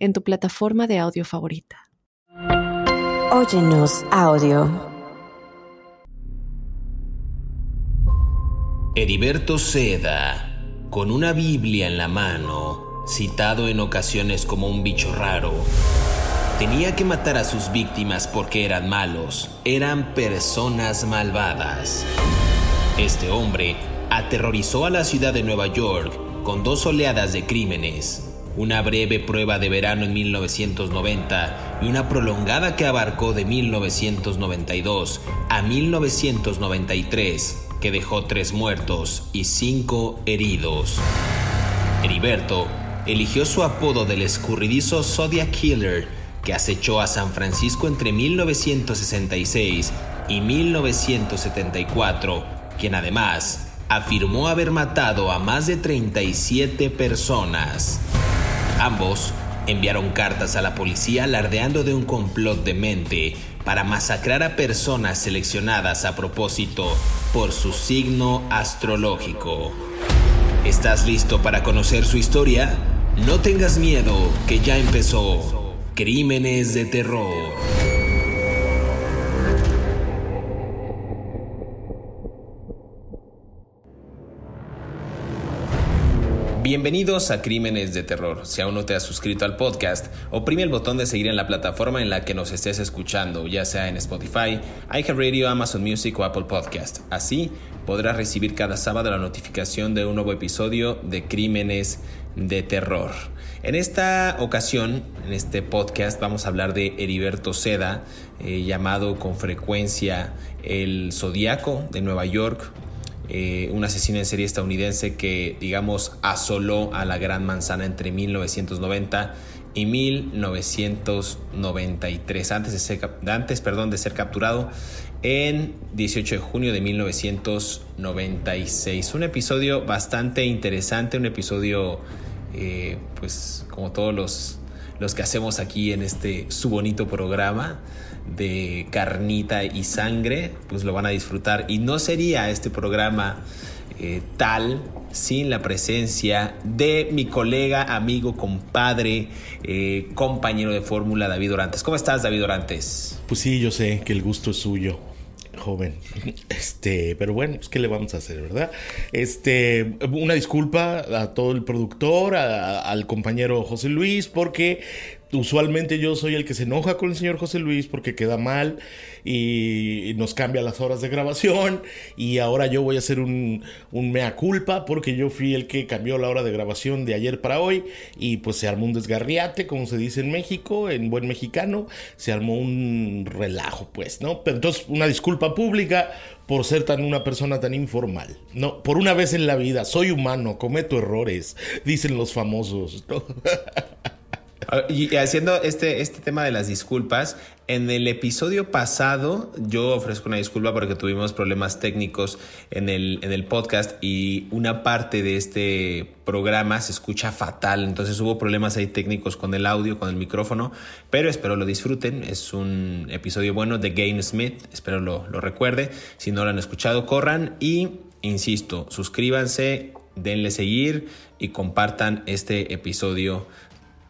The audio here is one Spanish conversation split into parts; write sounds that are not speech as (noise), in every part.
en tu plataforma de audio favorita. Óyenos audio. Heriberto Seda, con una Biblia en la mano, citado en ocasiones como un bicho raro, tenía que matar a sus víctimas porque eran malos, eran personas malvadas. Este hombre aterrorizó a la ciudad de Nueva York con dos oleadas de crímenes una breve prueba de verano en 1990 y una prolongada que abarcó de 1992 a 1993 que dejó tres muertos y cinco heridos. Heriberto eligió su apodo del escurridizo Zodiac Killer que acechó a San Francisco entre 1966 y 1974, quien además afirmó haber matado a más de 37 personas. Ambos enviaron cartas a la policía alardeando de un complot de mente para masacrar a personas seleccionadas a propósito por su signo astrológico. ¿Estás listo para conocer su historia? No tengas miedo, que ya empezó. Crímenes de terror. Bienvenidos a Crímenes de Terror. Si aún no te has suscrito al podcast, oprime el botón de seguir en la plataforma en la que nos estés escuchando, ya sea en Spotify, iHeartRadio, Amazon Music o Apple Podcast. Así podrás recibir cada sábado la notificación de un nuevo episodio de Crímenes de Terror. En esta ocasión, en este podcast, vamos a hablar de Heriberto Seda, eh, llamado con frecuencia el Zodíaco de Nueva York, eh, un asesino en serie estadounidense que, digamos, asoló a la Gran Manzana entre 1990 y 1993, antes, de ser, antes perdón, de ser capturado en 18 de junio de 1996. Un episodio bastante interesante, un episodio, eh, pues como todos los, los que hacemos aquí en este su bonito programa de carnita y sangre, pues lo van a disfrutar. Y no sería este programa eh, tal sin la presencia de mi colega, amigo, compadre, eh, compañero de fórmula, David Orantes. ¿Cómo estás, David Orantes? Pues sí, yo sé que el gusto es suyo joven. Este, pero bueno, pues qué le vamos a hacer, ¿verdad? Este, una disculpa a todo el productor, al compañero José Luis, porque usualmente yo soy el que se enoja con el señor José Luis porque queda mal y nos cambia las horas de grabación y ahora yo voy a hacer un, mea culpa porque yo fui el que cambió la hora de grabación de ayer para hoy y pues se armó un desgarriate como se dice en México, en buen mexicano, se armó un relajo pues, ¿no? Pero entonces una disculpa pública por ser tan una persona tan informal. No, por una vez en la vida soy humano, cometo errores, dicen los famosos, ¿no? (laughs) Y haciendo este, este tema de las disculpas, en el episodio pasado yo ofrezco una disculpa porque tuvimos problemas técnicos en el, en el podcast y una parte de este programa se escucha fatal, entonces hubo problemas ahí técnicos con el audio, con el micrófono, pero espero lo disfruten, es un episodio bueno de Game Smith, espero lo, lo recuerde, si no lo han escuchado, corran y, insisto, suscríbanse, denle seguir y compartan este episodio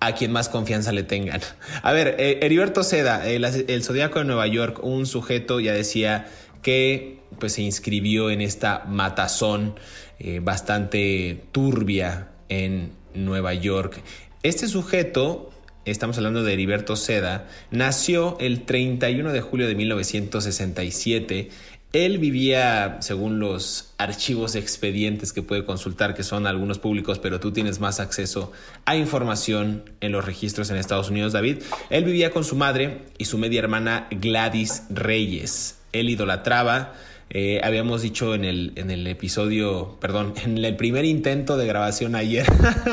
a quien más confianza le tengan. A ver, eh, Heriberto Seda, el, el Zodíaco de Nueva York, un sujeto ya decía que pues, se inscribió en esta matazón eh, bastante turbia en Nueva York. Este sujeto, estamos hablando de Heriberto Seda, nació el 31 de julio de 1967 él vivía, según los archivos expedientes que puede consultar, que son algunos públicos, pero tú tienes más acceso a información en los registros en Estados Unidos, David. Él vivía con su madre y su media hermana Gladys Reyes. Él idolatraba, eh, habíamos dicho en el, en el episodio, perdón, en el primer intento de grabación ayer,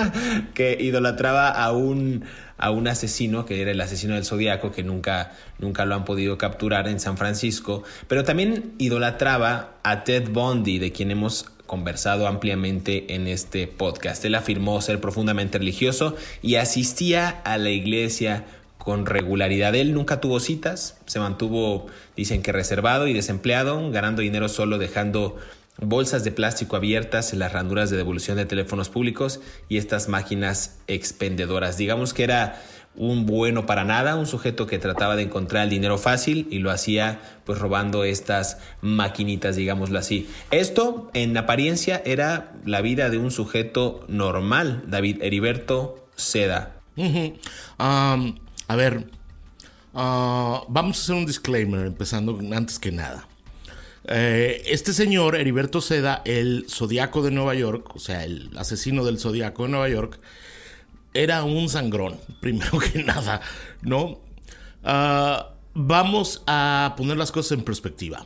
(laughs) que idolatraba a un a un asesino que era el asesino del zodiaco que nunca, nunca lo han podido capturar en San Francisco, pero también idolatraba a Ted Bundy, de quien hemos conversado ampliamente en este podcast. Él afirmó ser profundamente religioso y asistía a la iglesia con regularidad. Él nunca tuvo citas, se mantuvo, dicen que reservado y desempleado, ganando dinero solo dejando bolsas de plástico abiertas en las randuras de devolución de teléfonos públicos y estas máquinas expendedoras. Digamos que era un bueno para nada, un sujeto que trataba de encontrar el dinero fácil y lo hacía pues robando estas maquinitas, digámoslo así. Esto en apariencia era la vida de un sujeto normal, David Heriberto Seda. a ver, ah, vamos a hacer un disclaimer empezando antes que nada. Eh, este señor, Heriberto Seda, el zodiaco de Nueva York, o sea, el asesino del zodiaco de Nueva York, era un sangrón, (laughs) primero que nada, ¿no? Ah, vamos a poner las cosas en perspectiva.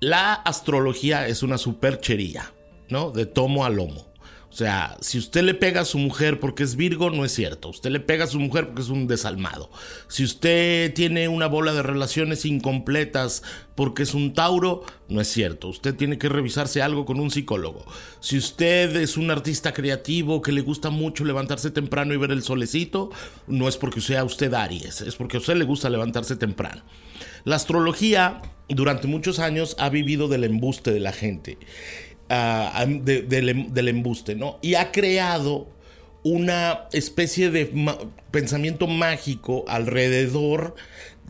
La astrología es una superchería, ¿no? De tomo a lomo. O sea, si usted le pega a su mujer porque es Virgo, no es cierto. Usted le pega a su mujer porque es un desalmado. Si usted tiene una bola de relaciones incompletas porque es un Tauro, no es cierto. Usted tiene que revisarse algo con un psicólogo. Si usted es un artista creativo que le gusta mucho levantarse temprano y ver el solecito, no es porque sea usted Aries, es porque a usted le gusta levantarse temprano. La astrología durante muchos años ha vivido del embuste de la gente del embuste, ¿no? Y ha creado una especie de pensamiento mágico alrededor,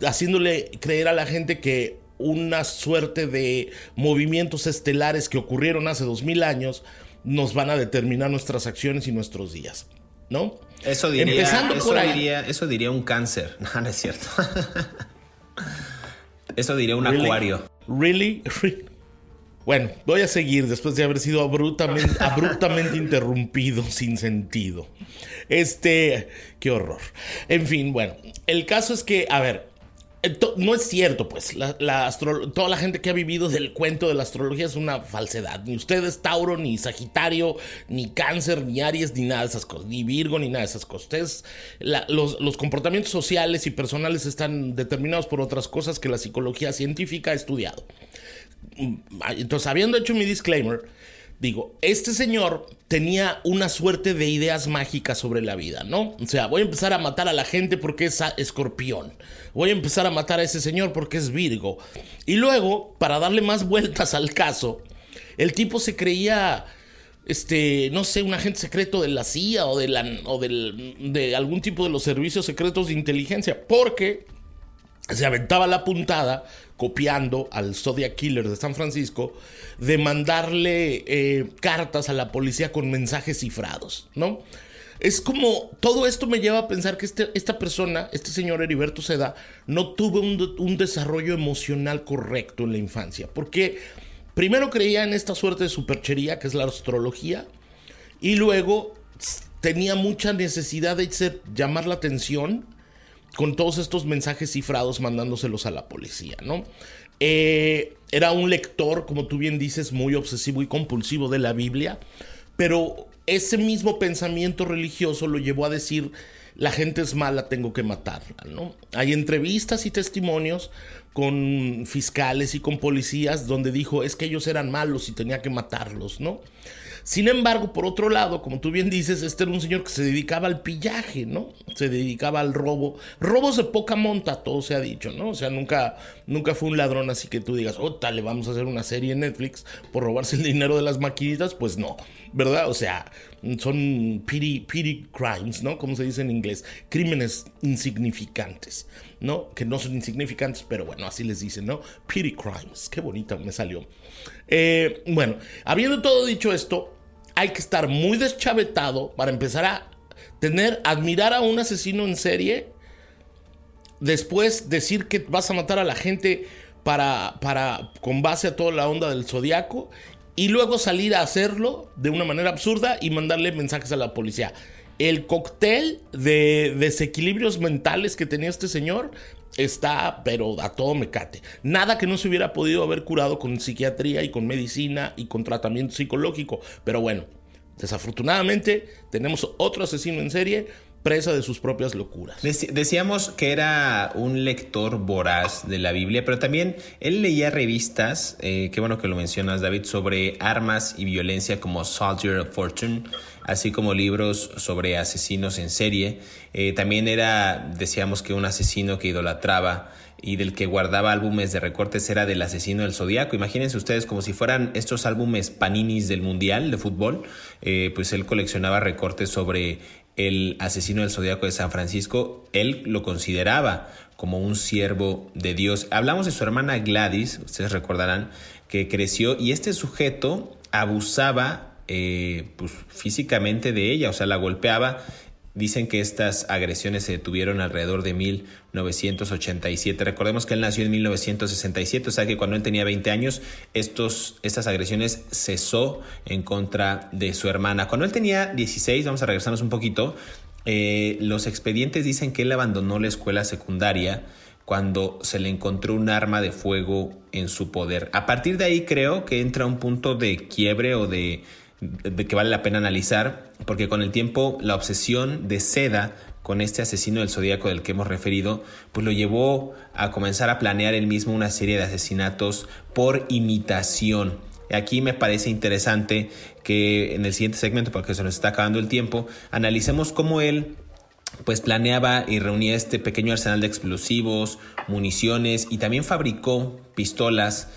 haciéndole creer a la gente que una suerte de movimientos estelares que ocurrieron hace dos mil años nos van a determinar nuestras acciones y nuestros días, ¿no? Eso diría, eso, diría eso diría un cáncer. (laughs) No, no es cierto. (laughs) eso diría un acuario. Really? (laughs) really? Bueno, voy a seguir después de haber sido abruptamente, (laughs) abruptamente interrumpido sin sentido. Este, qué horror. En fin, bueno, el caso es que, a ver, eh, no es cierto, pues, la, toda la gente que ha vivido del cuento de la astrología es una falsedad. Ni usted es Tauro, ni Sagitario, ni Cáncer, ni Aries, ni nada de esas cosas, ni Virgo, ni nada de esas cosas. los, los comportamientos sociales y personales están determinados por otras cosas que la psicología científica ha estudiado. Entonces, habiendo hecho mi disclaimer, digo, este señor tenía una suerte de ideas mágicas sobre la vida, ¿no? O sea, voy a empezar a matar a la gente porque es escorpión. Voy a empezar a matar a ese señor porque es Virgo. Y luego, para darle más vueltas al caso, el tipo se creía, este, no sé, un agente secreto de la CIA o, de, la, o de algún tipo de los servicios secretos de inteligencia, porque se aventaba la puntada copiando al Zodiac Killer de San Francisco, de mandarle eh, cartas a la policía con mensajes cifrados, ¿no? Es como, todo esto me lleva a pensar que este, esta persona, este señor Heriberto Seda, no tuvo un, un desarrollo emocional correcto en la infancia, porque primero creía en esta suerte de superchería que es la astrología, y luego tenía mucha necesidad de llamar la atención, con todos estos mensajes cifrados mandándoselos a la policía, ¿no? Eh, era un lector, como tú bien dices, muy obsesivo y compulsivo de la Biblia, pero ese mismo pensamiento religioso lo llevó a decir, la gente es mala, tengo que matarla, ¿no? Hay entrevistas y testimonios con fiscales y con policías donde dijo, es que ellos eran malos y tenía que matarlos, ¿no? Sin embargo, por otro lado, como tú bien dices, este era un señor que se dedicaba al pillaje, ¿no? Se dedicaba al robo. Robos de poca monta, todo se ha dicho, ¿no? O sea, nunca, nunca fue un ladrón así que tú digas, oh, le vamos a hacer una serie en Netflix por robarse el dinero de las maquinitas. Pues no, ¿verdad? O sea, son pity, pity crimes, ¿no? Como se dice en inglés, crímenes insignificantes, ¿no? Que no son insignificantes, pero bueno, así les dicen, ¿no? Pity crimes. Qué bonita me salió. Eh, bueno, habiendo todo dicho esto, hay que estar muy deschavetado para empezar a tener, admirar a un asesino en serie, después decir que vas a matar a la gente para, para, con base a toda la onda del zodiaco, y luego salir a hacerlo de una manera absurda y mandarle mensajes a la policía. El cóctel de desequilibrios mentales que tenía este señor está, pero a todo mecate. Nada que no se hubiera podido haber curado con psiquiatría y con medicina y con tratamiento psicológico. Pero bueno, desafortunadamente tenemos otro asesino en serie presa de sus propias locuras. decíamos que era un lector voraz de la Biblia, pero también él leía revistas, eh, qué bueno que lo mencionas David, sobre armas y violencia como Soldier of Fortune, así como libros sobre asesinos en serie. Eh, también era, decíamos que un asesino que idolatraba y del que guardaba álbumes de recortes era del asesino del zodiaco. Imagínense ustedes como si fueran estos álbumes paninis del mundial de fútbol, eh, pues él coleccionaba recortes sobre el asesino del zodiaco de San Francisco. Él lo consideraba como un siervo de Dios. Hablamos de su hermana Gladys, ustedes recordarán que creció y este sujeto abusaba eh, pues, físicamente de ella, o sea, la golpeaba Dicen que estas agresiones se detuvieron alrededor de 1987. Recordemos que él nació en 1967, o sea que cuando él tenía 20 años, estos, estas agresiones cesó en contra de su hermana. Cuando él tenía 16, vamos a regresarnos un poquito, eh, los expedientes dicen que él abandonó la escuela secundaria cuando se le encontró un arma de fuego en su poder. A partir de ahí creo que entra un punto de quiebre o de de que vale la pena analizar, porque con el tiempo la obsesión de Seda con este asesino del zodíaco del que hemos referido, pues lo llevó a comenzar a planear él mismo una serie de asesinatos por imitación. Aquí me parece interesante que en el siguiente segmento, porque se nos está acabando el tiempo, analicemos cómo él pues planeaba y reunía este pequeño arsenal de explosivos, municiones y también fabricó pistolas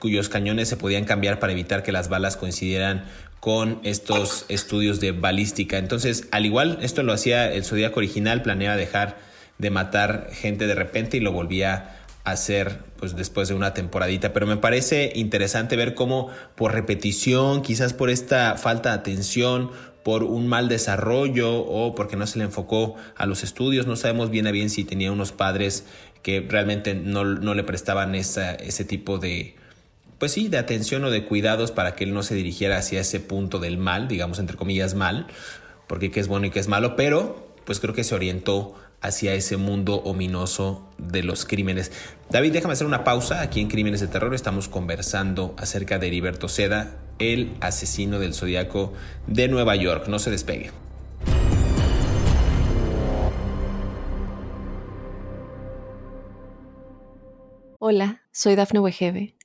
cuyos cañones se podían cambiar para evitar que las balas coincidieran con estos estudios de balística. Entonces, al igual, esto lo hacía el Zodíaco original, planeaba dejar de matar gente de repente y lo volvía a hacer pues después de una temporadita, pero me parece interesante ver cómo por repetición, quizás por esta falta de atención, por un mal desarrollo o porque no se le enfocó a los estudios, no sabemos bien a bien si tenía unos padres que realmente no, le prestaban ese tipo de, pues sí, de atención o de cuidados para que él no se dirigiera hacia ese punto del mal, digamos entre comillas mal, porque qué es bueno y qué es malo, pero pues creo que se orientó hacia ese mundo ominoso de los crímenes. David, déjame hacer una pausa. Aquí en Crímenes de Terror estamos conversando acerca de Heriberto Seda, el asesino del zodiaco de Nueva York. No se despegue. Hola, soy Dafne Wegebe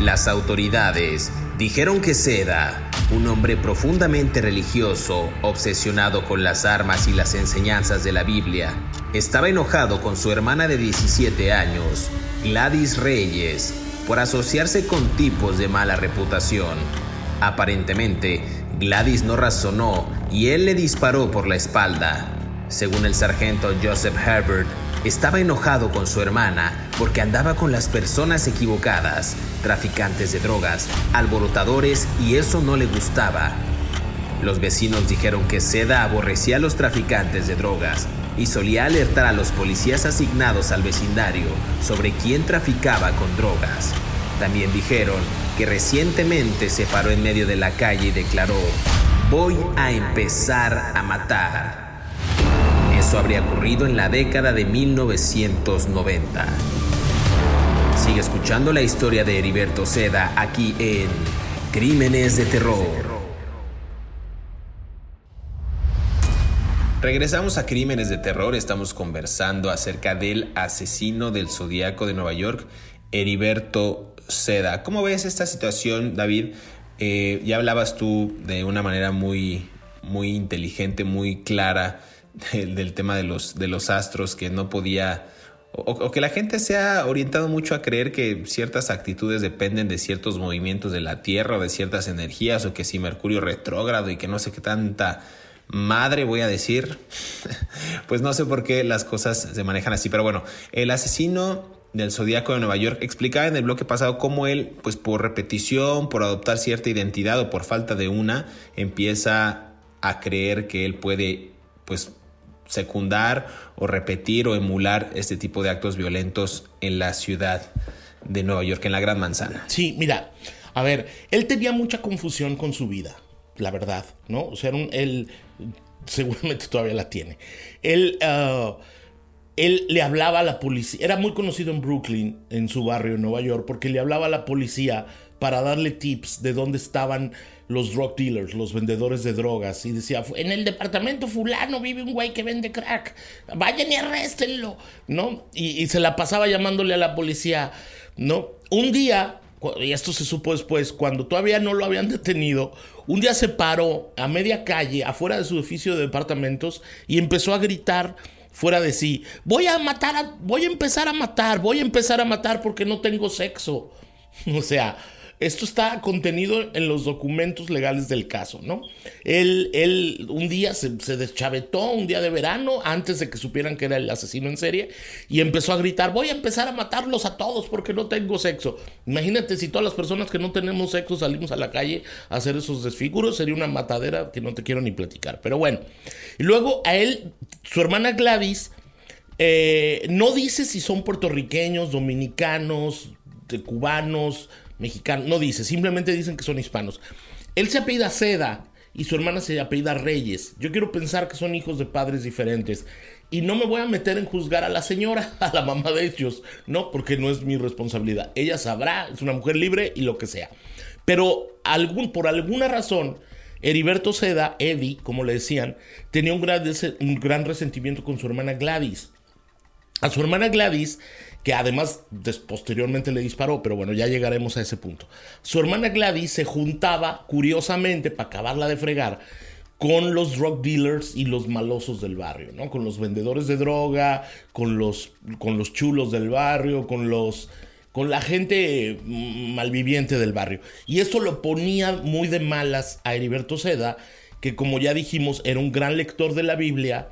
Las autoridades dijeron que Seda, un hombre profundamente religioso, obsesionado con las armas y las enseñanzas de la Biblia, estaba enojado con su hermana de 17 años, Gladys Reyes, por asociarse con tipos de mala reputación. Aparentemente, Gladys no razonó y él le disparó por la espalda. Según el sargento Joseph Herbert, estaba enojado con su hermana porque andaba con las personas equivocadas, traficantes de drogas, alborotadores y eso no le gustaba. Los vecinos dijeron que Seda aborrecía a los traficantes de drogas y solía alertar a los policías asignados al vecindario sobre quién traficaba con drogas. También dijeron que recientemente se paró en medio de la calle y declaró, voy a empezar a matar. Eso habría ocurrido en la década de 1990. Sigue escuchando la historia de Heriberto Seda aquí en Crímenes de Terror. Regresamos a Crímenes de Terror, estamos conversando acerca del asesino del Zodíaco de Nueva York, Heriberto Seda. ¿Cómo ves esta situación, David? Eh, ya hablabas tú de una manera muy, muy inteligente, muy clara del, tema de los, de los astros, que no podía, o, que la gente se ha orientado mucho a creer que ciertas actitudes dependen de ciertos movimientos de la Tierra o de ciertas energías, o que si Mercurio retrógrado y que no sé qué tanta madre voy a decir, (laughs) pues no sé por qué las cosas se manejan así, pero bueno, el asesino del Zodíaco de Nueva York explicaba en el bloque pasado cómo él, pues por repetición, por adoptar cierta identidad o por falta de una, empieza a creer que él puede, pues secundar o repetir o emular este tipo de actos violentos en la ciudad de Nueva York, en la Gran Manzana. Sí, mira, a ver, él tenía mucha confusión con su vida, la verdad, ¿no? O sea, él seguramente (laughs) todavía la tiene. Él, ah, él le hablaba a la policía, era muy conocido en Brooklyn, en su barrio en Nueva York, porque le hablaba a la policía para darle tips de dónde estaban los drug dealers, los vendedores de drogas. Y decía, en el departamento fulano vive un güey que vende crack. Vayan y arréstenlo. ¿No? Y, se la pasaba llamándole a la policía. ¿No? Un día, y esto se supo después, cuando todavía no lo habían detenido, un día se paró a media calle, afuera de su edificio de departamentos, y empezó a gritar fuera de sí. Voy a matar, voy a empezar a matar, voy a empezar a matar porque no tengo sexo. (laughs) O sea, esto está contenido en los documentos legales del caso, ¿no? Él, él un día se, deschavetó, un día de verano, antes de que supieran que era el asesino en serie, y empezó a gritar, voy a empezar a matarlos a todos porque no tengo sexo. Imagínate si todas las personas que no tenemos sexo salimos a la calle a hacer esos desfiguros, sería una matadera que no te quiero ni platicar. Pero bueno, y luego a él, su hermana Gladys, eh, no dice si son puertorriqueños, dominicanos, cubanos, mexicano, no dice, simplemente dicen que son hispanos. Él se apellida Seda y su hermana se apellida Reyes. Yo quiero pensar que son hijos de padres diferentes. Y no me voy a meter en juzgar a la señora, (laughs) a la mamá de ellos, no, porque no es mi responsabilidad. Ella sabrá, es una mujer libre y lo que sea. Pero por alguna razón, Heriberto Seda, Eddie, como le decían, tenía un gran, un gran resentimiento con su hermana Gladys. A su hermana Gladys que además posteriormente le disparó, pero bueno, ya llegaremos a ese punto. Su hermana Gladys se juntaba, curiosamente, para acabarla de fregar, con los drug dealers y los malosos del barrio, ¿no? Con los vendedores de droga, con los, con los chulos del barrio, con los con la gente mm, malviviente del barrio. Y esto lo ponía muy de malas a Heriberto Seda, que como ya dijimos, era un gran lector de la Biblia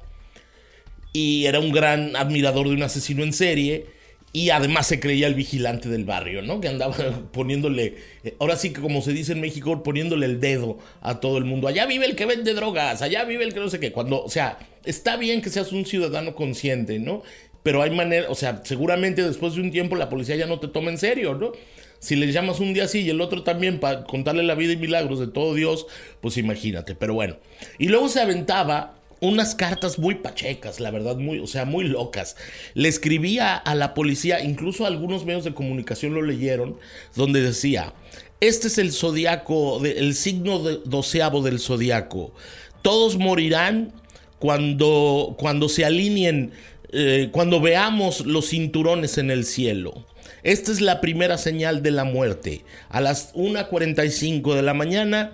y era un gran admirador de un asesino en serie y además se creía el vigilante del barrio, ¿no? Que andaba (laughs) poniéndole, eh, ahora sí que como se dice en México, poniéndole el dedo a todo el mundo. Allá vive el que vende drogas, allá vive el que no sé qué. Cuando, o sea, está bien que seas un ciudadano consciente, ¿no? Pero hay manera, o sea, seguramente después de un tiempo la policía ya no te toma en serio, ¿no? Si le llamas un día así y el otro también para contarle la vida y milagros de todo Dios, pues imagínate. Pero bueno. Y luego se aventaba unas cartas muy pachecas, la verdad, muy, o sea, muy locas. Le escribía a la policía, incluso algunos medios de comunicación lo leyeron, donde decía, este es el zodiaco, el signo doceavo del zodiaco. Todos morirán cuando, cuando se alineen, eh, cuando veamos los cinturones en el cielo. Esta es la primera señal de la muerte. A las 1.45 de la mañana,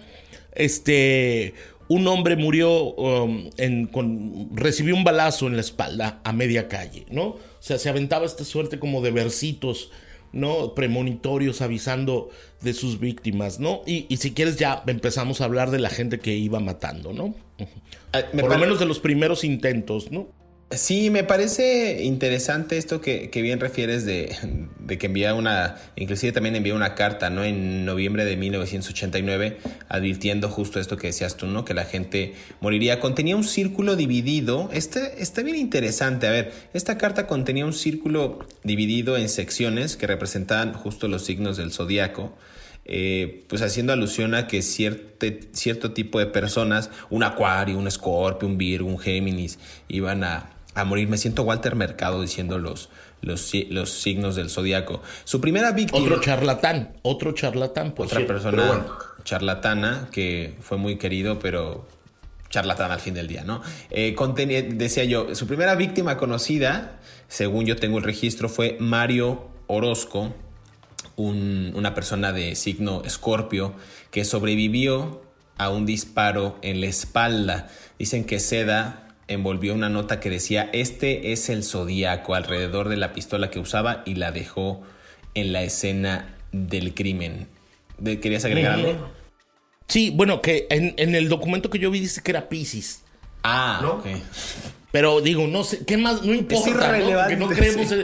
este, un hombre murió, um, con, recibió un balazo en la espalda a media calle, ¿no? O sea, se aventaba esta suerte como de versitos, ¿no? Premonitorios avisando de sus víctimas, ¿no? Y, y si quieres ya empezamos a hablar de la gente que iba matando, ¿no? Por lo menos de los primeros intentos, ¿no? Sí, me parece interesante esto que, bien refieres de, que envía una, inclusive también envió una carta, ¿no? En noviembre de 1989, advirtiendo justo esto que decías tú, ¿no? Que la gente moriría. Contenía un círculo dividido. Este está bien interesante. A ver, esta carta contenía un círculo dividido en secciones que representaban justo los signos del zodiaco. Eh, pues haciendo alusión a que cierto tipo de personas, un acuario, un escorpio, un virgo, un géminis, iban a, a morir. Me siento Walter Mercado diciendo los, los, los signos del zodiaco. Su primera víctima. Otro charlatán, otro charlatán. Pues otra persona charlatana que fue muy querido, pero charlatán al fin del día, ¿no? Eh, decía yo, su primera víctima conocida, según yo tengo el registro, fue Mario Orozco, una persona de signo escorpio, que sobrevivió a un disparo en la espalda. Dicen que Seda envolvió una nota que decía, este es el zodíaco alrededor de la pistola que usaba y la dejó en la escena del crimen. ¿Querías agregar algo? Sí, bueno, que en, el documento que yo vi dice que era Pisces. Ah, ok. Pero digo, no sé, ¿qué más? No importa, ¿no? Que no creemos...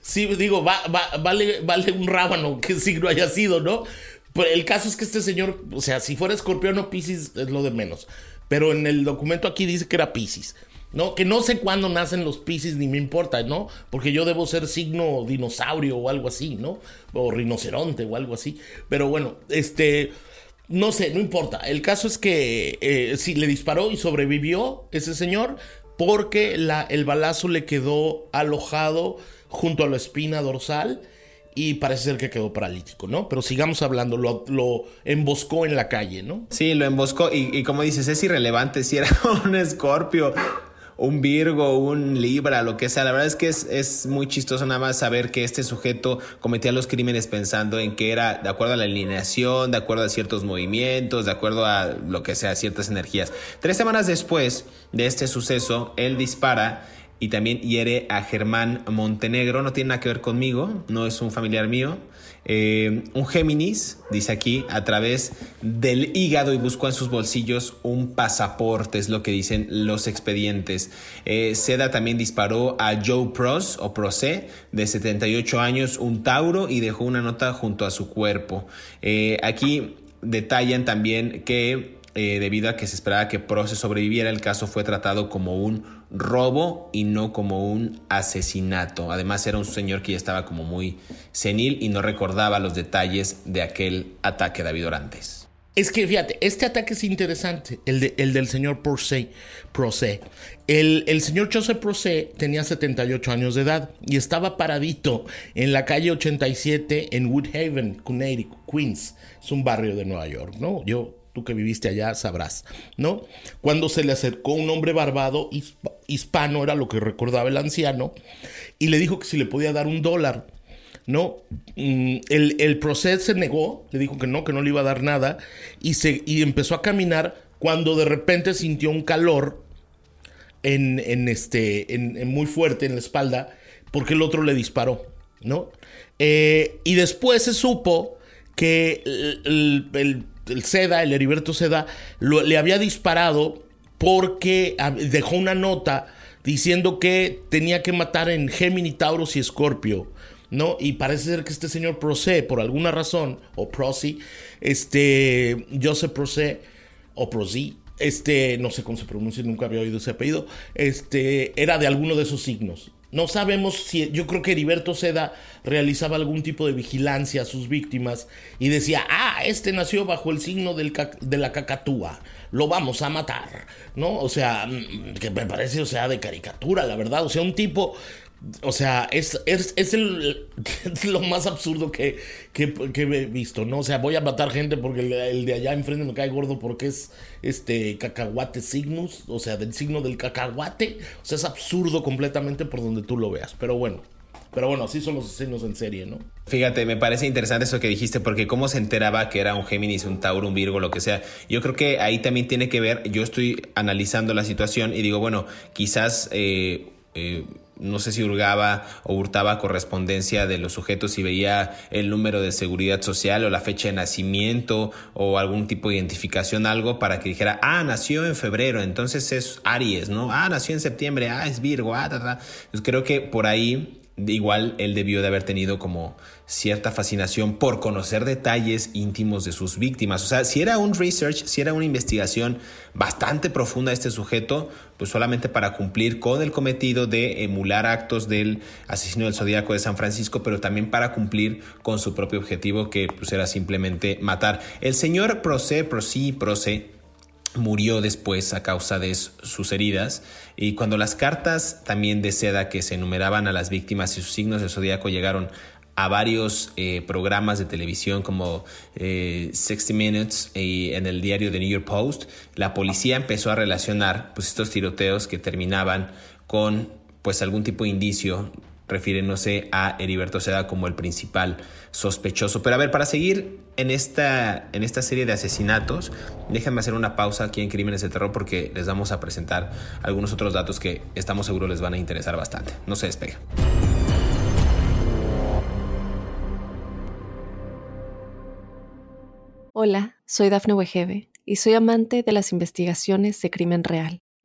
Sí, digo, vale, vale un rábano qué signo haya sido, ¿no? Pero el caso es que este señor, o sea, si fuera escorpión o Pisces es lo de menos. Pero en el documento aquí dice que era Pisces. ¿No? Que no sé cuándo nacen los Pisces ni me importa, ¿no? Porque yo debo ser signo dinosaurio o algo así, ¿no? O rinoceronte o algo así. Pero bueno, este, no sé, no importa. El caso es que eh, sí, le disparó y sobrevivió ese señor porque la, el balazo le quedó alojado junto a la espina dorsal y parece ser que quedó paralítico, ¿no? Pero sigamos hablando, lo, lo emboscó en la calle, ¿no? Sí, lo emboscó y, y como dices, es irrelevante si era (laughs) un escorpio un Virgo, un Libra, lo que sea. La verdad es que es, muy chistoso nada más saber que este sujeto cometía los crímenes pensando en que era de acuerdo a la alineación, de acuerdo a ciertos movimientos, de acuerdo a lo que sea, ciertas energías. Tres semanas después de este suceso, él dispara y también hiere a Germán Montenegro. No tiene nada que ver conmigo, no es un familiar mío. Eh, un Géminis, dice aquí, a través del hígado y buscó en sus bolsillos un pasaporte, es lo que dicen los expedientes. Eh, Seda también disparó a Joe Pros o Procé, de 78 años, un Tauro, y dejó una nota junto a su cuerpo. Eh, aquí detallan también que eh, debido a que se esperaba que Proce sobreviviera, el caso fue tratado como un robo y no como un asesinato. Además era un señor que ya estaba como muy senil y no recordaba los detalles de aquel ataque David Orantes. Es que fíjate, este ataque es interesante, el, de, el del señor Proce. El, el, señor Joseph Proce tenía 78 años de edad y estaba paradito en la calle 87 en Woodhaven, Connecticut, Queens. Es un barrio de Nueva York, ¿no? Yo que viviste allá sabrás, ¿no? Cuando se le acercó un hombre barbado, hispano, era lo que recordaba el anciano, y le dijo que si le podía dar un dólar, ¿no? Mm, el, el proceso se negó, le dijo que no, que no le iba a dar nada, y, se, y empezó a caminar cuando de repente sintió un calor en, en este, en, muy fuerte en la espalda, porque el otro le disparó, ¿no? Eh, y después se supo que el el Seda, el Heriberto Seda, le había disparado porque dejó una nota diciendo que tenía que matar en Gemini, Tauros y Escorpio. ¿no? Y parece ser que este señor Procé, por alguna razón, o Prosi, este, Joseph Procé, o Prosi, este, no sé cómo se pronuncia, nunca había oído ese apellido, este, era de alguno de esos signos. No sabemos si, yo creo que Heriberto Seda realizaba algún tipo de vigilancia a sus víctimas y decía, ah, este nació bajo el signo del de la cacatúa, lo vamos a matar, ¿no? O sea, mm, que me parece, o sea, de caricatura, la verdad, o sea, un tipo o sea, es, es, es, (laughs) lo más absurdo que, que, he visto, ¿no? O sea, voy a matar gente porque el, de allá enfrente me cae gordo porque es este cacahuate signus, o sea, del signo del cacahuate. O sea, es absurdo completamente por donde tú lo veas. Pero bueno, pero bueno, así son los signos en serie, ¿no? Fíjate, me parece interesante eso que dijiste, porque cómo se enteraba que era un Géminis, un Tauro, un Virgo, lo que sea. Yo creo que ahí también tiene que ver, yo estoy analizando la situación y digo, bueno, quizás... Eh, eh, no sé si hurgaba o hurtaba correspondencia de los sujetos y veía el número de seguridad social o la fecha de nacimiento o algún tipo de identificación, algo para que dijera, ah, nació en febrero, entonces es Aries, ¿no? Ah, nació en septiembre, ah, es Virgo, ah, ta, Pues creo que por ahí igual él debió de haber tenido como cierta fascinación por conocer detalles íntimos de sus víctimas. O sea, si era un research, si era una investigación bastante profunda este sujeto, pues solamente para cumplir con el cometido de emular actos del asesino del zodíaco de San Francisco, pero también para cumplir con su propio objetivo que pues era simplemente matar. El señor Proce, Proci, Proce, murió después a causa de sus heridas. Y cuando las cartas también de seda que se enumeraban a las víctimas y sus signos de zodíaco llegaron a varios eh, programas de televisión como 60 eh, Minutes y en el diario The New York Post, la policía empezó a relacionar pues, estos tiroteos que terminaban con pues algún tipo de indicio refiriéndose a Heriberto Seda como el principal sospechoso. Pero a ver, para seguir en esta, en esta serie de asesinatos, déjenme hacer una pausa aquí en Crímenes de Terror porque les vamos a presentar algunos otros datos que estamos seguros les van a interesar bastante. No se despega. Hola, soy Dafne Wegebe y soy amante de las investigaciones de crimen real.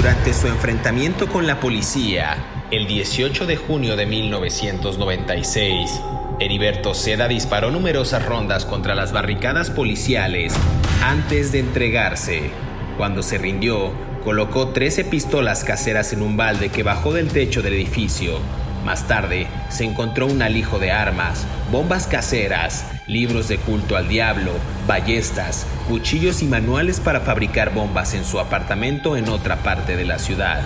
Durante su enfrentamiento con la policía, el 18 de junio de 1996, Heriberto Seda disparó numerosas rondas contra las barricadas policiales antes de entregarse. Cuando se rindió, colocó 13 pistolas caseras en un balde que bajó del techo del edificio. Más tarde, se encontró un alijo de armas, bombas caseras, libros de culto al diablo, ballestas, cuchillos y manuales para fabricar bombas en su apartamento en otra parte de la ciudad.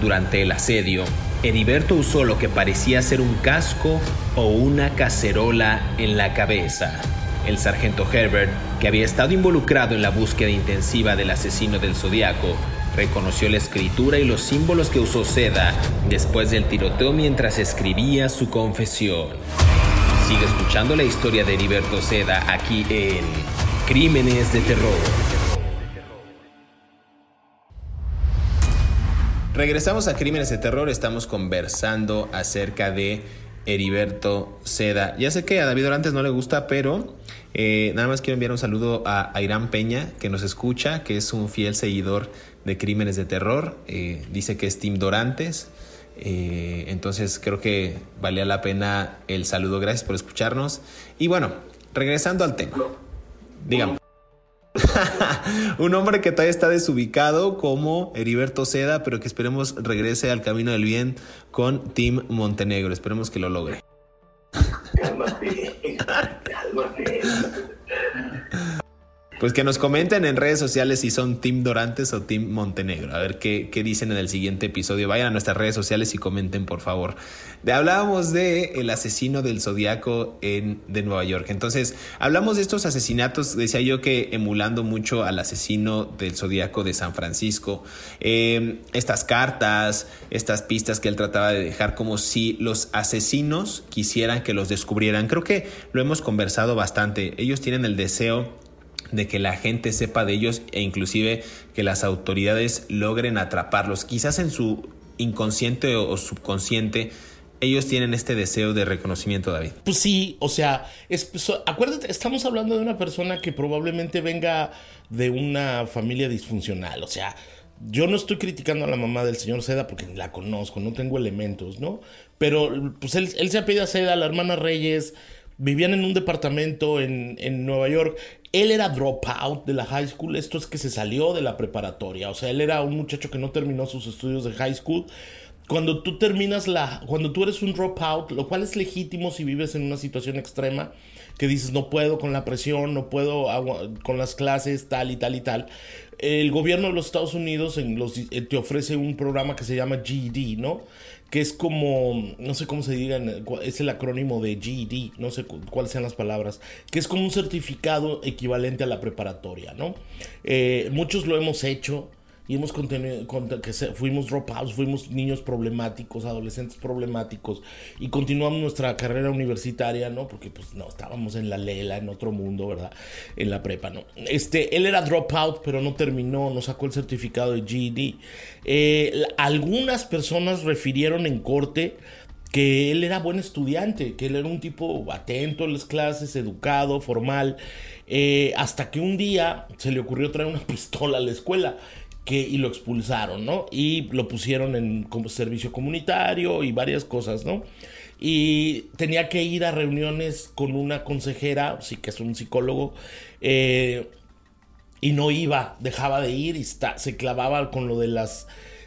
Durante el asedio, Heriberto usó lo que parecía ser un casco o una cacerola en la cabeza. El sargento Herbert, que había estado involucrado en la búsqueda intensiva del asesino del zodiaco, reconoció la escritura y los símbolos que usó Seda después del tiroteo mientras escribía su confesión. Sigue escuchando la historia de Heriberto Seda aquí en Crímenes de Terror. Regresamos a Crímenes de Terror, estamos conversando acerca de Heriberto Seda. Ya sé que a David Orantes no le gusta, pero eh, nada más quiero enviar un saludo a, Irán Peña, que nos escucha, que es un fiel seguidor de Crímenes de Terror. Eh, dice que es Tim Dorantes. Eh, entonces creo que valía la pena el saludo. Gracias por escucharnos. Y bueno, regresando al tema. Digamos. Un hombre que todavía está desubicado como Heriberto Seda, pero que esperemos regrese al camino del bien con Tim Montenegro. Esperemos que lo logre. Cálmate, cálmate. Pues que nos comenten en redes sociales si son Team Dorantes o Team Montenegro. A ver qué, dicen en el siguiente episodio. Vayan a nuestras redes sociales y comenten, por favor. Hablábamos de el asesino del Zodíaco de Nueva York. Entonces, hablamos de estos asesinatos, decía yo que emulando mucho al asesino del Zodíaco de San Francisco. Em, estas cartas, estas pistas que él trataba de dejar como si los asesinos quisieran que los descubrieran. Creo que lo hemos conversado bastante. Ellos tienen el deseo de que la gente sepa de ellos e inclusive que las autoridades logren atraparlos. Quizás en su inconsciente o subconsciente ellos tienen este deseo de reconocimiento, David. Pues sí, o sea, pues, acuérdate, estamos hablando de una persona que probablemente venga de una familia disfuncional, o sea, yo no estoy criticando a la mamá del señor Seda porque la conozco, no tengo elementos, ¿no? Pero pues él, él se apellida Seda, la hermana Reyes, vivían en un departamento en, en Nueva York. Él era dropout de la high school, esto es que se salió de la preparatoria, o sea, él era un muchacho que no terminó sus estudios de high school. Cuando tú terminas la, cuando tú eres un dropout, lo cual es legítimo si vives en una situación extrema, que dices no puedo con la presión, no puedo con las clases, tal y tal y tal. El gobierno de los Estados Unidos eh, te ofrece un programa que se llama GED, ¿no? Que es como, no sé cómo se diga, es el acrónimo de GED, no sé cuáles sean las palabras, que es como un certificado equivalente a la preparatoria, ¿no? Eh, muchos lo hemos hecho, y hemos contenido, fuimos dropouts, fuimos niños problemáticos, adolescentes problemáticos y continuamos nuestra carrera universitaria, ¿no? Porque pues no, estábamos en la lela, en otro mundo, ¿verdad? En la prepa, ¿no? Este, él era dropout, pero no terminó, no sacó el certificado de GED. Eh, algunas personas refirieron en corte que él era buen estudiante, que él era un tipo atento en las clases, educado, formal, eh, hasta que un día se le ocurrió traer una (laughs) pistola a la escuela y lo expulsaron, ¿no? Y lo pusieron en como servicio comunitario y varias cosas, ¿no? Y tenía que ir a reuniones con una consejera, sí que es un psicólogo, eh, y no iba, dejaba de ir y se clavaba con lo de las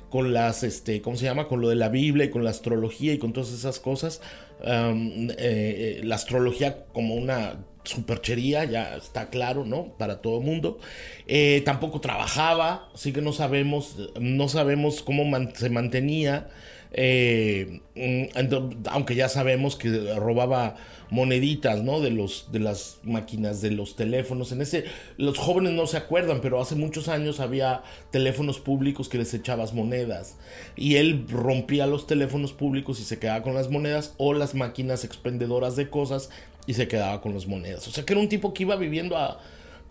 con las, este, ¿cómo se llama? Con lo de la Biblia y con la astrología y con todas esas cosas. Eh, eh, la astrología como una superchería, ya está claro, ¿no? Para todo el mundo. Eh, tampoco trabajaba, así que no sabemos, no sabemos cómo se mantenía. Eh, mm, aunque ya sabemos que robaba moneditas, ¿no? De los de las máquinas de los teléfonos. En ese los jóvenes no se acuerdan, pero hace muchos años había teléfonos públicos que les echabas monedas y él rompía los teléfonos públicos y se quedaba con las monedas o las máquinas expendedoras de cosas y se quedaba con las monedas. O sea que era un tipo que iba viviendo a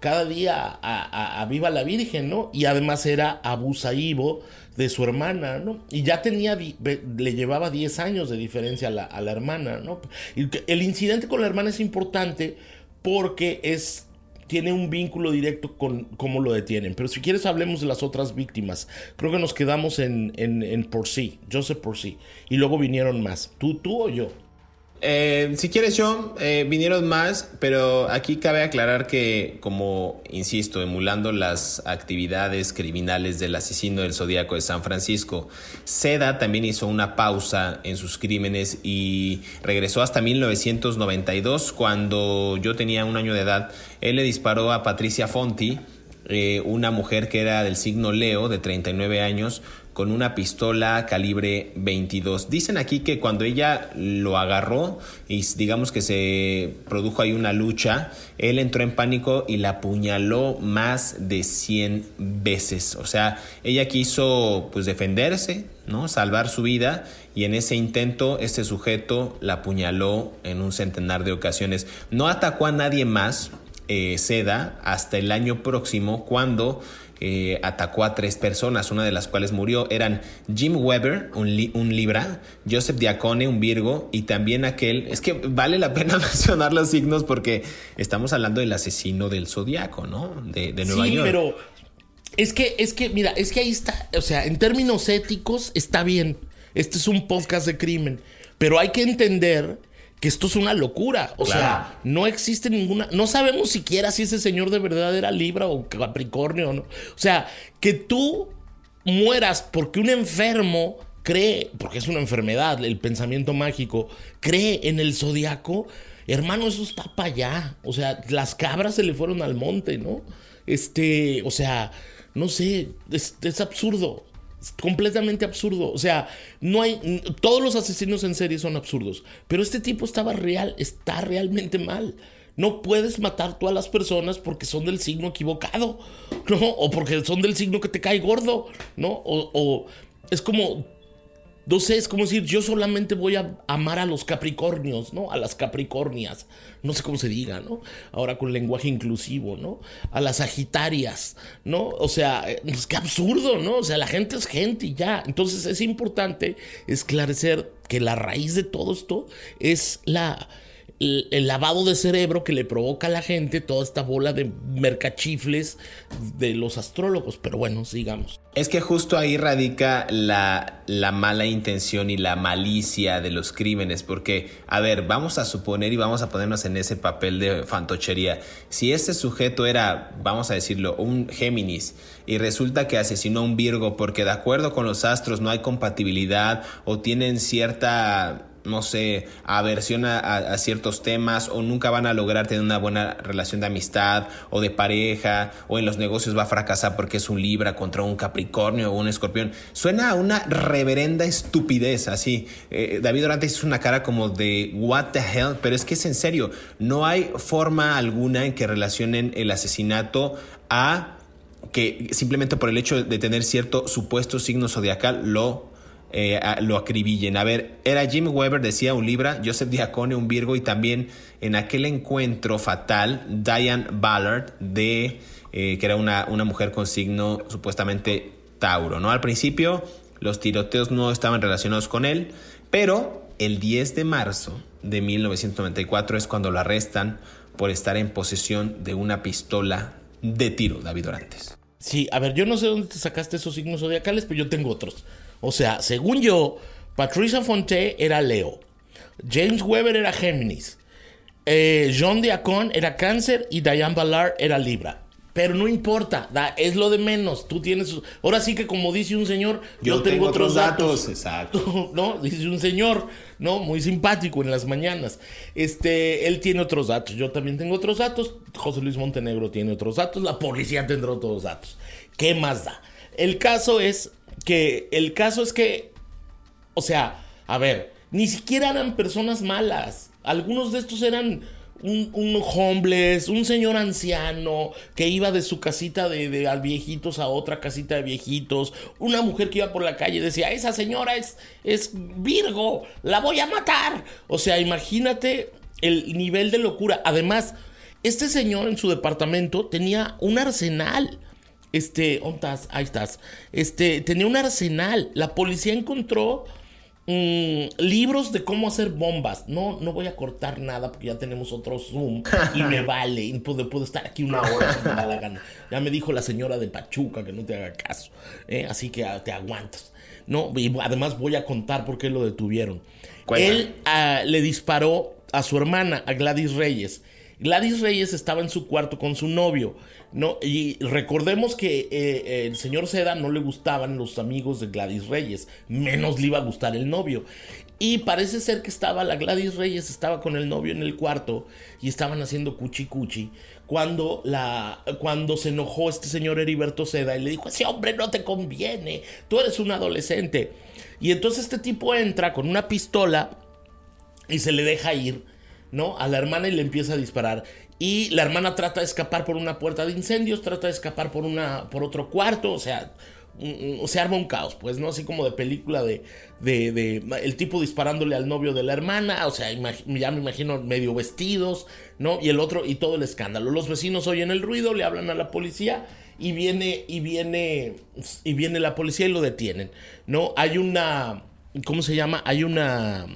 cada día a, Viva la Virgen, ¿no? Y además era abusaivo de su hermana, ¿no? Y ya tenía, le llevaba 10 años de diferencia a la, a la hermana, ¿no? Y el incidente con la hermana es importante porque es tiene un vínculo directo con cómo lo detienen. Pero si quieres hablemos de las otras víctimas. Creo que nos quedamos en, en, en Porcy, Joseph Porcy. Y luego vinieron más. ¿Tú, tú o yo? Eh, si quieres yo, eh, vinieron más, pero aquí cabe aclarar que, como insisto, emulando las actividades criminales del asesino del Zodíaco de San Francisco, Seda también hizo una pausa en sus crímenes y regresó hasta 1992, cuando yo tenía un año de edad. Él le disparó a Patricia Fonti, eh, una mujer que era del signo Leo, de 39 años, con una pistola calibre 22. Dicen aquí que cuando ella lo agarró y digamos que se produjo ahí una lucha, él entró en pánico y la apuñaló más de 100 veces. O sea, ella quiso pues defenderse, ¿no? Salvar su vida y en ese intento este sujeto la apuñaló en un centenar de ocasiones. No atacó a nadie más, eh, Seda, hasta el año próximo cuando eh, atacó a tres personas, una de las cuales murió. Eran Jim Weber, un, Libra, Joseph Diacone, un Virgo, y también aquel. Es que vale la pena (laughs) mencionar los signos porque estamos hablando del asesino del zodiaco, ¿no? De, de Nueva sí, York. Pero es que, es que, mira, es que ahí está. O sea, en términos éticos está bien. Este es un podcast de crimen. Pero hay que entender que esto es una locura. O sea, no existe ninguna. No sabemos siquiera si ese señor de verdad era Libra o Capricornio. ¿no? O sea, que tú mueras porque un enfermo cree, porque es una enfermedad, el pensamiento mágico, cree en el zodiaco. Hermano, eso está para allá. O sea, las cabras se le fueron al monte, ¿no? Este, o sea, no sé, es absurdo completamente absurdo. O sea, no hay. Todos los asesinos en serie son absurdos. Pero este tipo estaba real, está realmente mal. No puedes matar tú a las personas porque son del signo equivocado, ¿no? O porque son del signo que te cae gordo, ¿no? O, o es como no sé, es como decir, yo solamente voy a amar a los Capricornios, ¿no? A las Capricornias, no sé cómo se diga, ¿no? Ahora con lenguaje inclusivo, ¿no? A las Sagitarias, ¿no? O sea, es pues, que absurdo, ¿no? O sea, la gente es gente y ya. Entonces es importante esclarecer que la raíz de todo esto es la el lavado de cerebro que le provoca a la gente toda esta bola de mercachifles de los astrólogos. Pero bueno, sigamos. Es que justo ahí radica la, la, mala intención y la malicia de los crímenes, porque, a ver, vamos a suponer y vamos a ponernos en ese papel de fantochería. Si este sujeto era, vamos a decirlo, un Géminis, y resulta que asesinó a un Virgo porque de acuerdo con los astros no hay compatibilidad o tienen cierta no sé, aversión a, ciertos temas o nunca van a lograr tener una buena relación de amistad o de pareja o en los negocios va a fracasar porque es un Libra contra un Capricornio o un Escorpión. Suena a una reverenda estupidez así. Eh, David Durante hizo una cara como de what the hell, pero es que es en serio, no hay forma alguna en que relacionen el asesinato a que simplemente por el hecho de tener cierto supuesto signo zodiacal lo eh, lo acribillen. A ver, era Jim Weber, decía un Libra, Joseph Diacone, un Virgo, y también en aquel encuentro fatal, Diane Ballard, de, eh, que era una, una mujer con signo supuestamente Tauro. ¿no? Al principio los tiroteos no estaban relacionados con él, pero el 10 de marzo de 1994 es cuando lo arrestan por estar en posesión de una pistola de tiro, David Orantes. Sí, a ver, yo no sé dónde te sacaste esos signos zodiacales, pero yo tengo otros. O sea, según yo, Patricia Fonte era Leo. James Weber era Géminis. Eh, John Diacon era Cáncer y Diane Ballard era Libra. Pero no importa, es lo de menos. Tú tienes. Ahora sí que, como dice un señor, yo, tengo, otros datos. Exacto. (laughs) ¿No? Dice un señor, ¿no? Muy simpático en las mañanas. Este, él tiene otros datos. Yo también tengo otros datos. José Luis Montenegro tiene otros datos. La policía tendrá otros datos. ¿Qué más da? El caso es que el caso es que, o sea, a ver, ni siquiera eran personas malas. Algunos de estos eran un, un, homeless, un señor anciano que iba de su casita de, de, viejitos a otra casita de viejitos, una mujer que iba por la calle y decía, esa señora es, es Virgo, la voy a matar. O sea, imagínate el nivel de locura. Además, Este señor en su departamento tenía un arsenal. Este, ¿dónde estás? Ahí estás. Este, tenía un arsenal. La policía encontró mm, libros de cómo hacer bombas. No, no voy a cortar nada porque ya tenemos otro Zoom y me (laughs) vale. Y puedo, puedo estar aquí una hora si me da la gana. Ya me dijo la señora de Pachuca que no te haga caso. ¿eh? Así que ah, te aguantas. No, y además voy a contar por qué lo detuvieron. Él ah, le disparó a su hermana, a Gladys Reyes. Gladys Reyes estaba en su cuarto con su novio, ¿no? Y recordemos que eh, el señor Seda no le gustaban los amigos de Gladys Reyes, menos le iba a gustar el novio. Y parece ser que estaba la Gladys Reyes, estaba con el novio en el cuarto y estaban haciendo cuchi cuchi. Cuando, la, cuando se enojó este señor Heriberto Seda y le dijo, ese hombre no te conviene, tú eres un adolescente. Y entonces este tipo entra con una pistola y se le deja ir ¿no? A la hermana y le empieza a disparar. Y la hermana trata de escapar por una puerta de incendios, trata de escapar por, una, por otro cuarto, o sea, se arma un caos, pues, ¿no? Así como de película de, de, el tipo disparándole al novio de la hermana, o sea, ya me imagino medio vestidos, ¿no? Y el otro, y todo el escándalo. Los vecinos oyen el ruido, le hablan a la policía y viene, y viene, y viene la policía y lo detienen, ¿no? Hay una, ¿cómo se llama? Hay una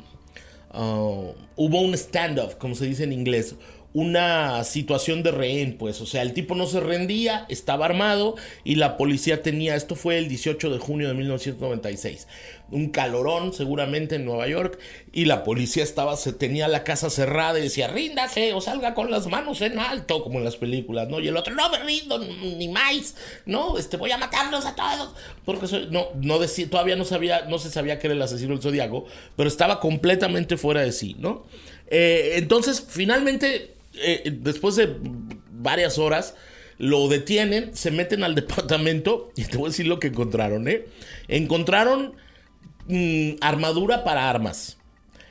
Uh, hubo un standoff, como se dice en inglés, una situación de rehén, pues, o sea, el tipo no se rendía, estaba armado y la policía tenía, esto fue el 18 de junio de 1996, un calorón seguramente en Nueva York y la policía estaba, se tenía la casa cerrada y decía, ríndase o salga con las manos en alto, como en las películas, ¿no? Y el otro, no me rindo ni más, ¿no? Este, voy a matarlos a todos, porque no, no decía, todavía no sabía, no se sabía que era el asesino del zodiaco, pero estaba completamente fuera de sí, ¿no? Eh, entonces, finalmente eh, después de varias horas, lo detienen, se meten al (laughs) departamento y te voy a decir lo que encontraron, ¿eh? Encontraron mm, armadura para armas.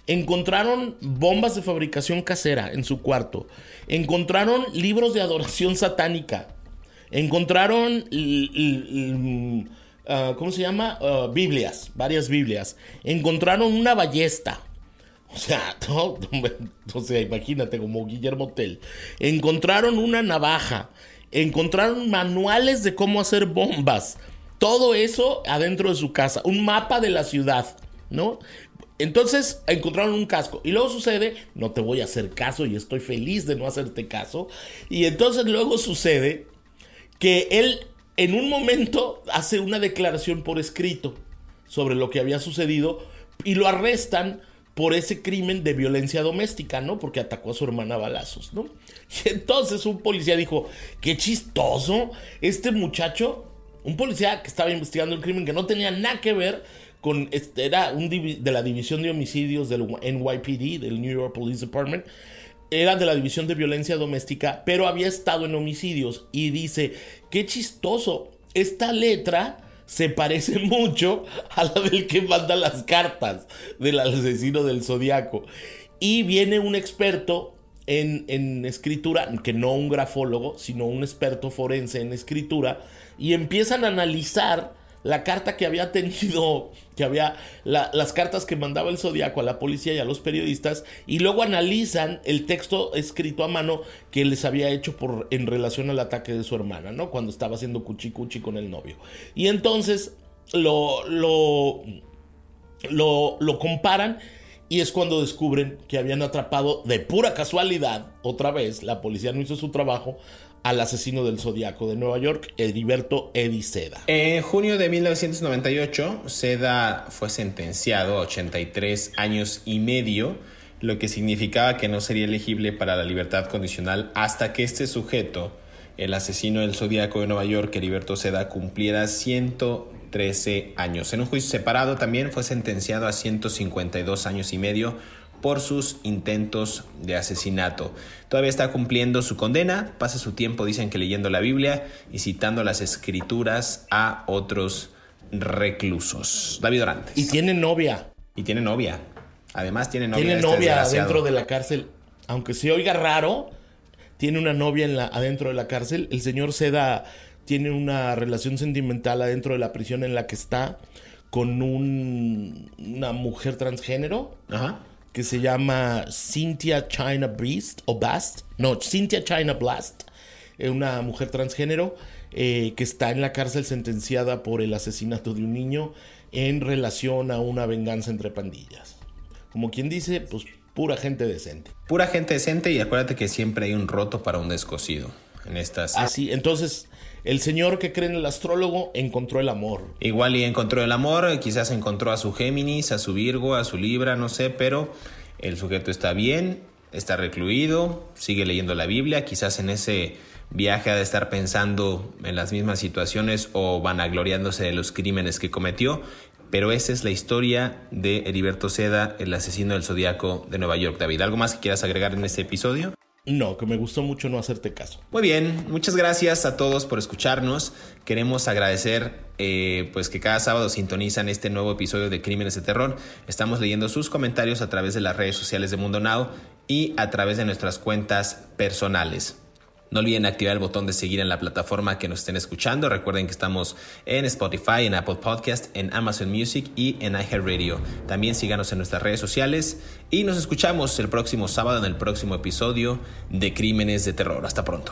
Encontraron bombas de fabricación casera en su cuarto. Encontraron libros de adoración (laughs) satánica. Encontraron, ah, ¿cómo se llama? Ah, Biblias, varias Biblias. Encontraron una ballesta. (laughs) O sea, o sea, imagínate como Guillermo Tell. Encontraron una navaja, encontraron manuales de cómo hacer bombas. Todo eso adentro de su casa, un mapa de la ciudad, ¿no? Entonces encontraron un casco y luego sucede, no te voy a hacer caso y estoy feliz de no hacerte caso. Y entonces luego sucede que él en un momento hace una declaración por escrito sobre lo que había sucedido y lo arrestan por ese crimen de violencia doméstica, ¿no? Porque atacó a su hermana a balazos, ¿no? (laughs) Y entonces un policía dijo, qué chistoso, este muchacho, un policía que estaba investigando el crimen que no tenía nada que ver con, este, era un de la división de homicidios del NYPD, del New York Police Department, era de la división de violencia doméstica, pero había estado en homicidios y dice, qué chistoso, esta letra se parece (laughs) mucho a la del que manda las cartas del asesino del zodiaco. Y viene un experto en, en, escritura, que no un grafólogo, sino un experto forense en escritura, y empiezan a analizar la carta que había tenido, que había las cartas que mandaba el Zodíaco a la policía y a los periodistas, y luego analizan el texto escrito a mano que les había hecho por, en relación al ataque de su hermana, ¿no? Cuando estaba haciendo cuchi cuchi con el novio. Y entonces lo, lo, lo, lo comparan y es cuando descubren que habían atrapado de pura casualidad, otra vez, la policía no hizo su trabajo, al asesino del zodiaco de Nueva York, Heriberto Eddie Seda. En junio de 1998, Seda fue sentenciado a 83 años y medio, lo que significaba que no sería elegible para la libertad condicional hasta que este sujeto, el asesino del zodiaco de Nueva York, Heriberto Seda, cumpliera 113 años. En un juicio separado también fue sentenciado a 152 años y medio por sus intentos de asesinato. Todavía está cumpliendo su condena, pasa su tiempo, dicen que leyendo la Biblia y citando las escrituras a otros reclusos. David Orantes. Y tiene novia. Y tiene novia. Además tiene novia. Tiene este novia adentro de la cárcel. Aunque se oiga raro, tiene una novia en la, adentro de la cárcel. El señor Seda tiene una relación sentimental adentro de la prisión en la que está con un, una mujer transgénero. Ajá que se llama Cynthia China Beast o Bast. No, Cynthia China Blast, eh, una mujer transgénero eh, que está en la cárcel sentenciada por el asesinato de un niño en relación a una venganza entre pandillas. Como quien dice, pues pura gente decente. Pura gente decente y acuérdate que siempre hay un roto para un descosido en estas. Así, entonces el señor que cree en el astrólogo encontró el amor. Igual y encontró el amor, quizás encontró a su Géminis, a su Virgo, a su Libra, no sé, pero el sujeto está bien, está recluido, sigue leyendo la Biblia, quizás en ese viaje ha de estar pensando en las mismas situaciones o vanagloriándose de los crímenes que cometió, pero esa es la historia de Heriberto Seda, el asesino del zodiaco de Nueva York. David, ¿algo más que quieras agregar en este episodio? No, que me gustó mucho no hacerte caso. Muy bien, muchas gracias a todos por escucharnos. Queremos agradecer eh, pues que cada sábado sintonizan este nuevo episodio de Crímenes de Terror. Estamos leyendo sus comentarios a través de las redes sociales de Mundo Now y a través de nuestras cuentas personales. No olviden activar el botón de seguir en la plataforma que nos estén escuchando. Recuerden que estamos en Spotify, en Apple Podcast, en Amazon Music y en iHeartRadio. También síganos en nuestras redes sociales y nos escuchamos el próximo sábado en el próximo episodio de Crímenes de Terror. Hasta pronto.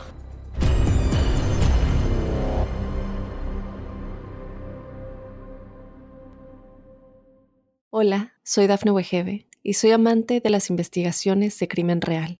Hola, soy Dafne Wegebe y soy amante de las investigaciones de crimen real.